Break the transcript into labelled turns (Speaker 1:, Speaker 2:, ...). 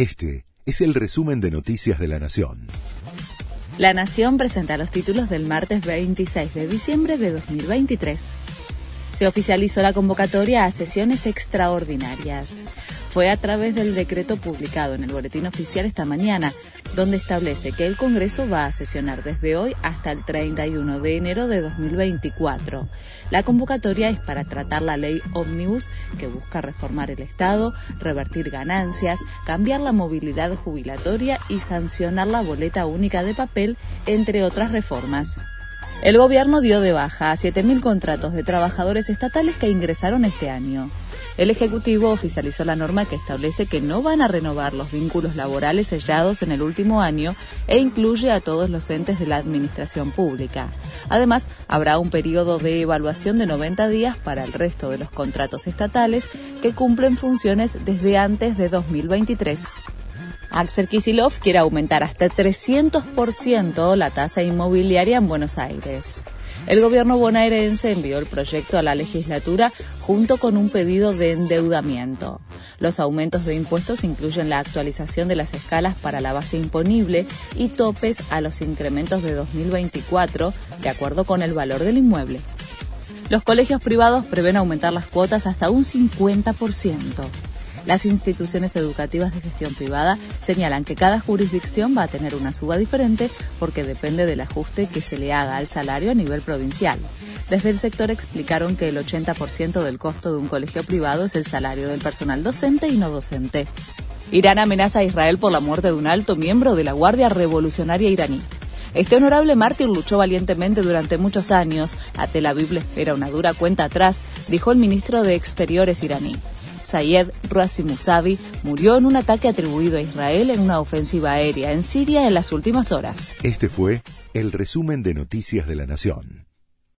Speaker 1: Este es el resumen de Noticias de la Nación.
Speaker 2: La Nación presenta los títulos del martes 26 de diciembre de 2023. Se oficializó la convocatoria a sesiones extraordinarias fue a través del decreto publicado en el Boletín Oficial esta mañana, donde establece que el Congreso va a sesionar desde hoy hasta el 31 de enero de 2024. La convocatoria es para tratar la ley Omnibus, que busca reformar el Estado, revertir ganancias, cambiar la movilidad jubilatoria y sancionar la boleta única de papel, entre otras reformas. El gobierno dio de baja a 7.000 contratos de trabajadores estatales que ingresaron este año. El Ejecutivo oficializó la norma que establece que no van a renovar los vínculos laborales sellados en el último año e incluye a todos los entes de la Administración Pública. Además, habrá un periodo de evaluación de 90 días para el resto de los contratos estatales que cumplen funciones desde antes de 2023. Axel Kisilov quiere aumentar hasta 300% la tasa inmobiliaria en Buenos Aires. El gobierno bonaerense envió el proyecto a la legislatura junto con un pedido de endeudamiento. Los aumentos de impuestos incluyen la actualización de las escalas para la base imponible y topes a los incrementos de 2024 de acuerdo con el valor del inmueble. Los colegios privados prevén aumentar las cuotas hasta un 50%. Las instituciones educativas de gestión privada señalan que cada jurisdicción va a tener una suba diferente porque depende del ajuste que se le haga al salario a nivel provincial. Desde el sector explicaron que el 80% del costo de un colegio privado es el salario del personal docente y no docente. Irán amenaza a Israel por la muerte de un alto miembro de la Guardia Revolucionaria iraní. Este honorable mártir luchó valientemente durante muchos años. A Tel Aviv le espera una dura cuenta atrás, dijo el ministro de Exteriores iraní. Sayed Razi Musavi murió en un ataque atribuido a Israel en una ofensiva aérea en Siria en las últimas horas.
Speaker 1: Este fue el resumen de Noticias de la Nación.